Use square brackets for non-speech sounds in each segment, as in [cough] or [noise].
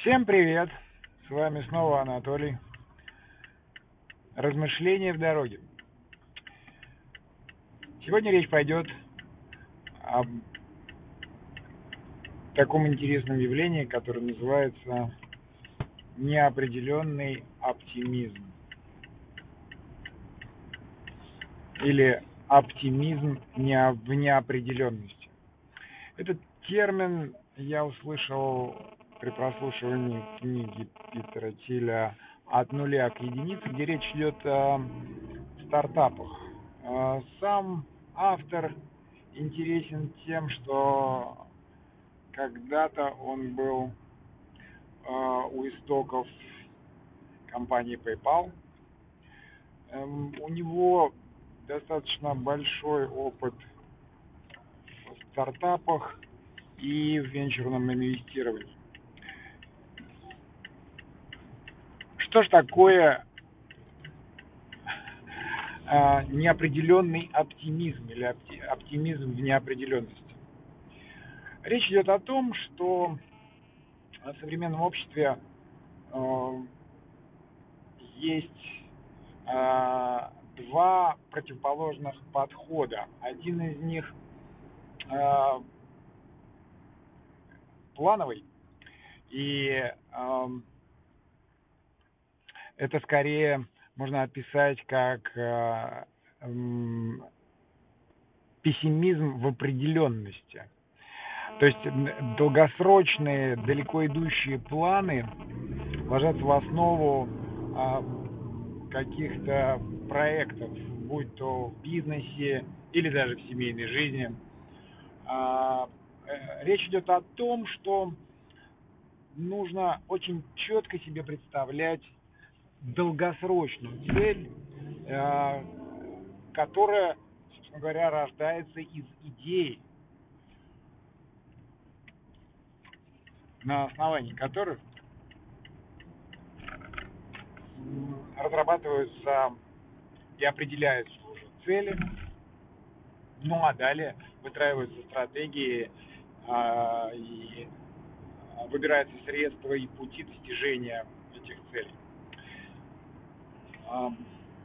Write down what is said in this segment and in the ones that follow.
Всем привет! С вами снова Анатолий. Размышления в дороге. Сегодня речь пойдет об таком интересном явлении, которое называется неопределенный оптимизм. Или оптимизм в неопределенности. Этот термин я услышал при прослушивании книги Питера Тиля «От нуля к единице», где речь идет о стартапах. А, сам автор интересен тем, что когда-то он был а, у истоков компании PayPal. Эм, у него достаточно большой опыт в стартапах и в венчурном инвестировании. Что ж такое э, неопределенный оптимизм или оптимизм в неопределенности? Речь идет о том, что в современном обществе э, есть э, два противоположных подхода. Один из них плановый и это скорее можно описать как э, пессимизм в определенности. То есть долгосрочные, далеко идущие планы ложатся в основу а, каких-то проектов, будь то в бизнесе или даже в семейной жизни. А, э, речь идет о том, что нужно очень четко себе представлять долгосрочную цель, э, которая, собственно говоря, рождается из идей, на основании которых разрабатываются и определяются уже цели, ну а далее выстраиваются стратегии э, и выбираются средства и пути достижения этих целей.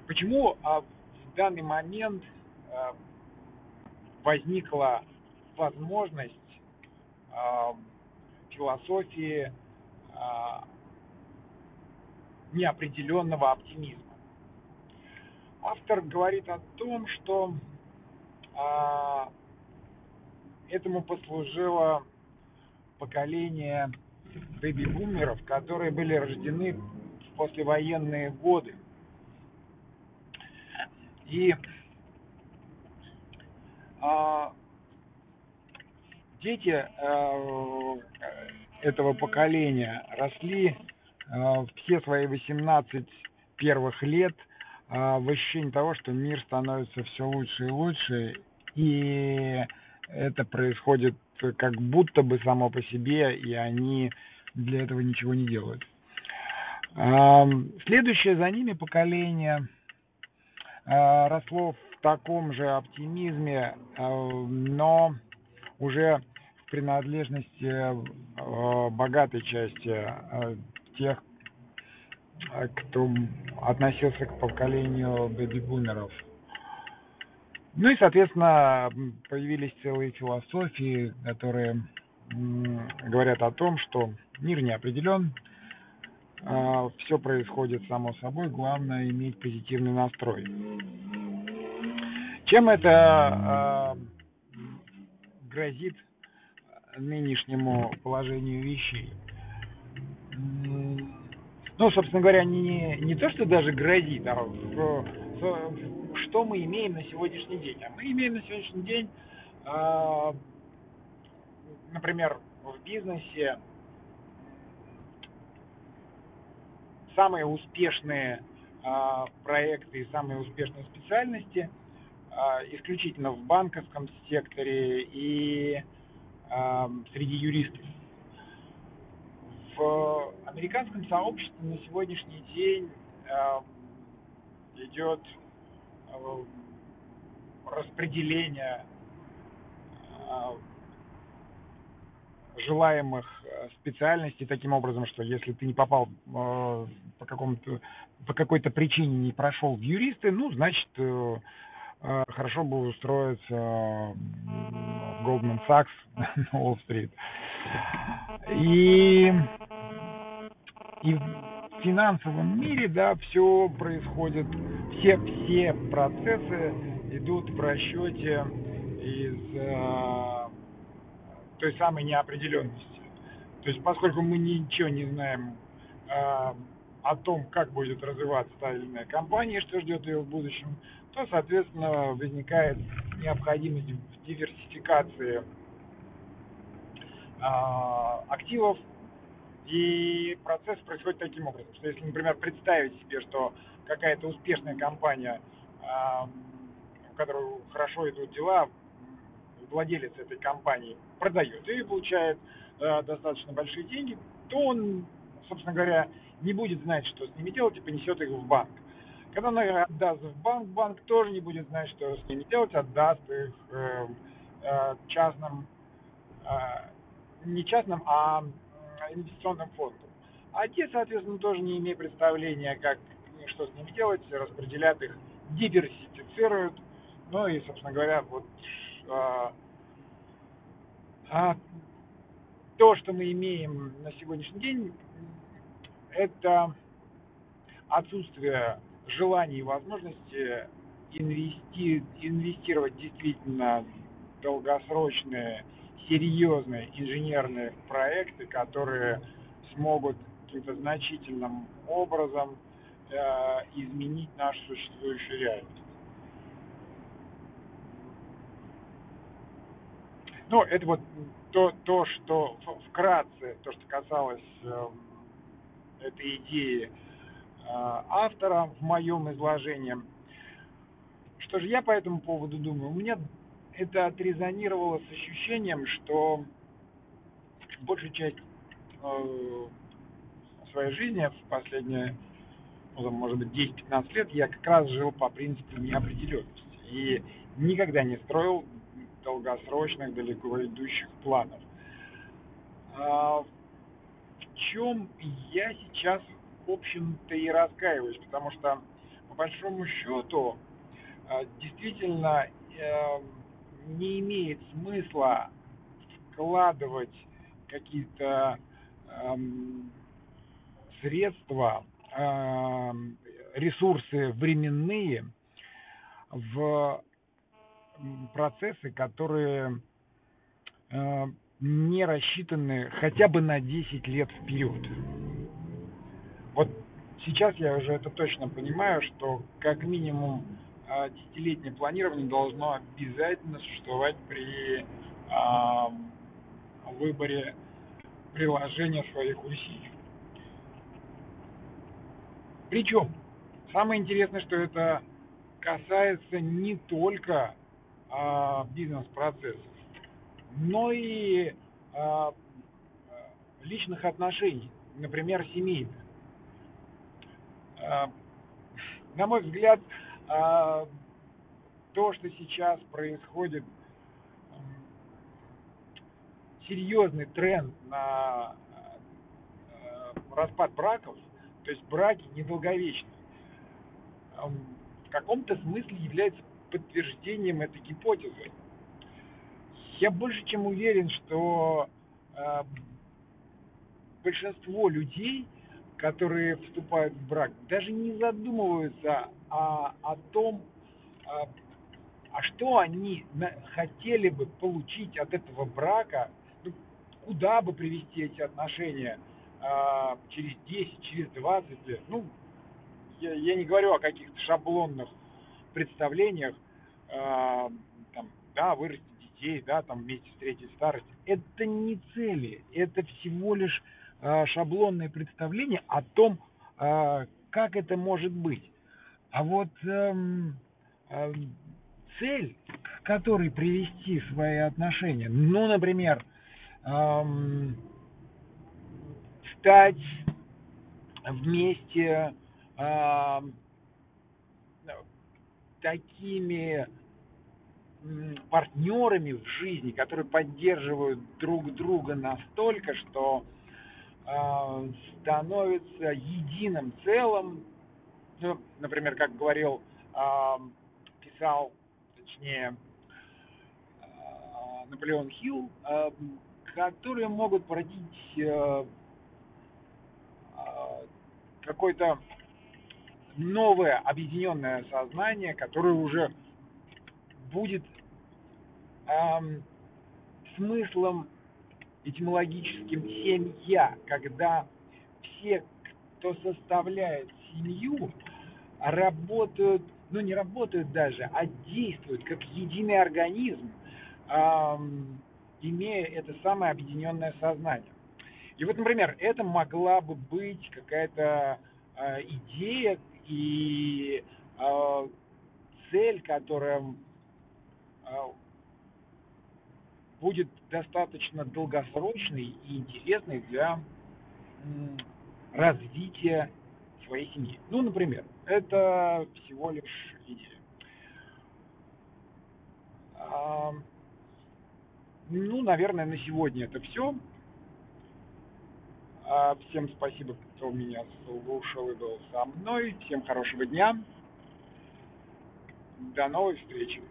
Почему а, в данный момент а, возникла возможность философии а, неопределенного оптимизма? Автор говорит о том, что этому послужило поколение бэби-бумеров, которые были рождены в послевоенные годы. И а, дети а, этого поколения росли а, все свои 18 первых лет а, в ощущении того, что мир становится все лучше и лучше, и это происходит как будто бы само по себе, и они для этого ничего не делают. Следующее за ними поколение росло в таком же оптимизме, э, но уже в принадлежности э, богатой части тех, кто относился к поколению бэби-бумеров. Ну и, соответственно, появились целые философии, которые говорят о том, что мир не определен, все происходит само собой, главное иметь позитивный настрой. Чем это а, грозит нынешнему положению вещей? Ну, собственно говоря, не, не то, что даже грозит, а что мы имеем на сегодняшний день. А мы имеем на сегодняшний день, э, например, в бизнесе самые успешные а, проекты и самые успешные специальности а, исключительно в банковском секторе и а, среди юристов. В американском сообществе на сегодняшний день идет распределение желаемых э, специальностей таким образом, что если ты не попал э, по какому-то по какой-то причине не прошел в юристы, ну, значит, э, э, хорошо бы устроиться в Goldman Sachs [laughs] на Уолл-стрит. И, и в финансовом мире, да, все происходит, все, все процессы идут в расчете из э, той самой неопределенности. То есть поскольку мы ничего не знаем э, о том, как будет развиваться та или иная компания, что ждет ее в будущем, то, соответственно, возникает необходимость в диверсификации э, активов, и процесс происходит таким образом, что если, например, представить себе, что какая-то успешная компания, э, в которой хорошо идут дела, владелец этой компании продает и получает э, достаточно большие деньги, то он, собственно говоря, не будет знать, что с ними делать, и понесет их в банк. Когда он отдаст в банк, банк тоже не будет знать, что с ними делать, отдаст их э, э, частным, э, не частным, а инвестиционным фондам. А те, соответственно, тоже не имея представления, как что с ними делать, распределят их, диверсифицируют. Ну и, собственно говоря, вот а, а то, что мы имеем на сегодняшний день, это отсутствие желания и возможности инвести, инвестировать действительно долгосрочные, серьезные инженерные проекты, которые смогут каким-то значительным образом э, изменить нашу существующую реальность. Ну, это вот то, то что вкратце, то, что касалось э, этой идеи э, автора в моем изложении. Что же я по этому поводу думаю? У меня это отрезонировало с ощущением, что большую часть э, своей жизни в последние, ну, может быть, 10-15 лет я как раз жил по принципу неопределенности. И никогда не строил долгосрочных, далеко идущих планов. А, в чем я сейчас, в общем-то, и раскаиваюсь, потому что, по большому счету, а, действительно э, не имеет смысла вкладывать какие-то эм, средства, эм, ресурсы временные в процессы, которые э, не рассчитаны хотя бы на 10 лет вперед. Вот сейчас я уже это точно понимаю, что как минимум э, десятилетнее планирование должно обязательно существовать при э, выборе приложения своих усилий. Причем, самое интересное, что это касается не только а, бизнес-процессов, но и а, личных отношений, например, семейных. А, на мой взгляд, а, то, что сейчас происходит, серьезный тренд на распад браков, то есть браки недолговечны, в каком-то смысле является подтверждением этой гипотезы. Я больше чем уверен, что э, большинство людей, которые вступают в брак, даже не задумываются о, о том, а, а что они хотели бы получить от этого брака, ну, куда бы привести эти отношения а, через 10, через 20 лет. Ну, я, я не говорю о каких-то шаблонных представлениях, э, там, да, вырастить детей, да, там вместе встретить старость. Это не цели, это всего лишь э, шаблонное представление о том, э, как это может быть. А вот э, э, цель, к которой привести свои отношения, ну, например, э, стать вместе э, такими партнерами в жизни, которые поддерживают друг друга настолько, что э, становятся единым целым. Ну, например, как говорил, э, писал, точнее, э, Наполеон Хилл, э, которые могут породить э, какое-то новое объединенное сознание, которое уже будет эм, смыслом этимологическим семья, когда все, кто составляет семью, работают, ну не работают даже, а действуют как единый организм, эм, имея это самое объединенное сознание. И вот, например, это могла бы быть какая-то э, идея и э, цель, которая э, будет достаточно долгосрочной и интересной для э, развития своей семьи. Ну, например, это всего лишь идея. А, ну, наверное, на сегодня это все. А, всем спасибо, кто меня слушал и был со мной. Всем хорошего дня. До новой встречи.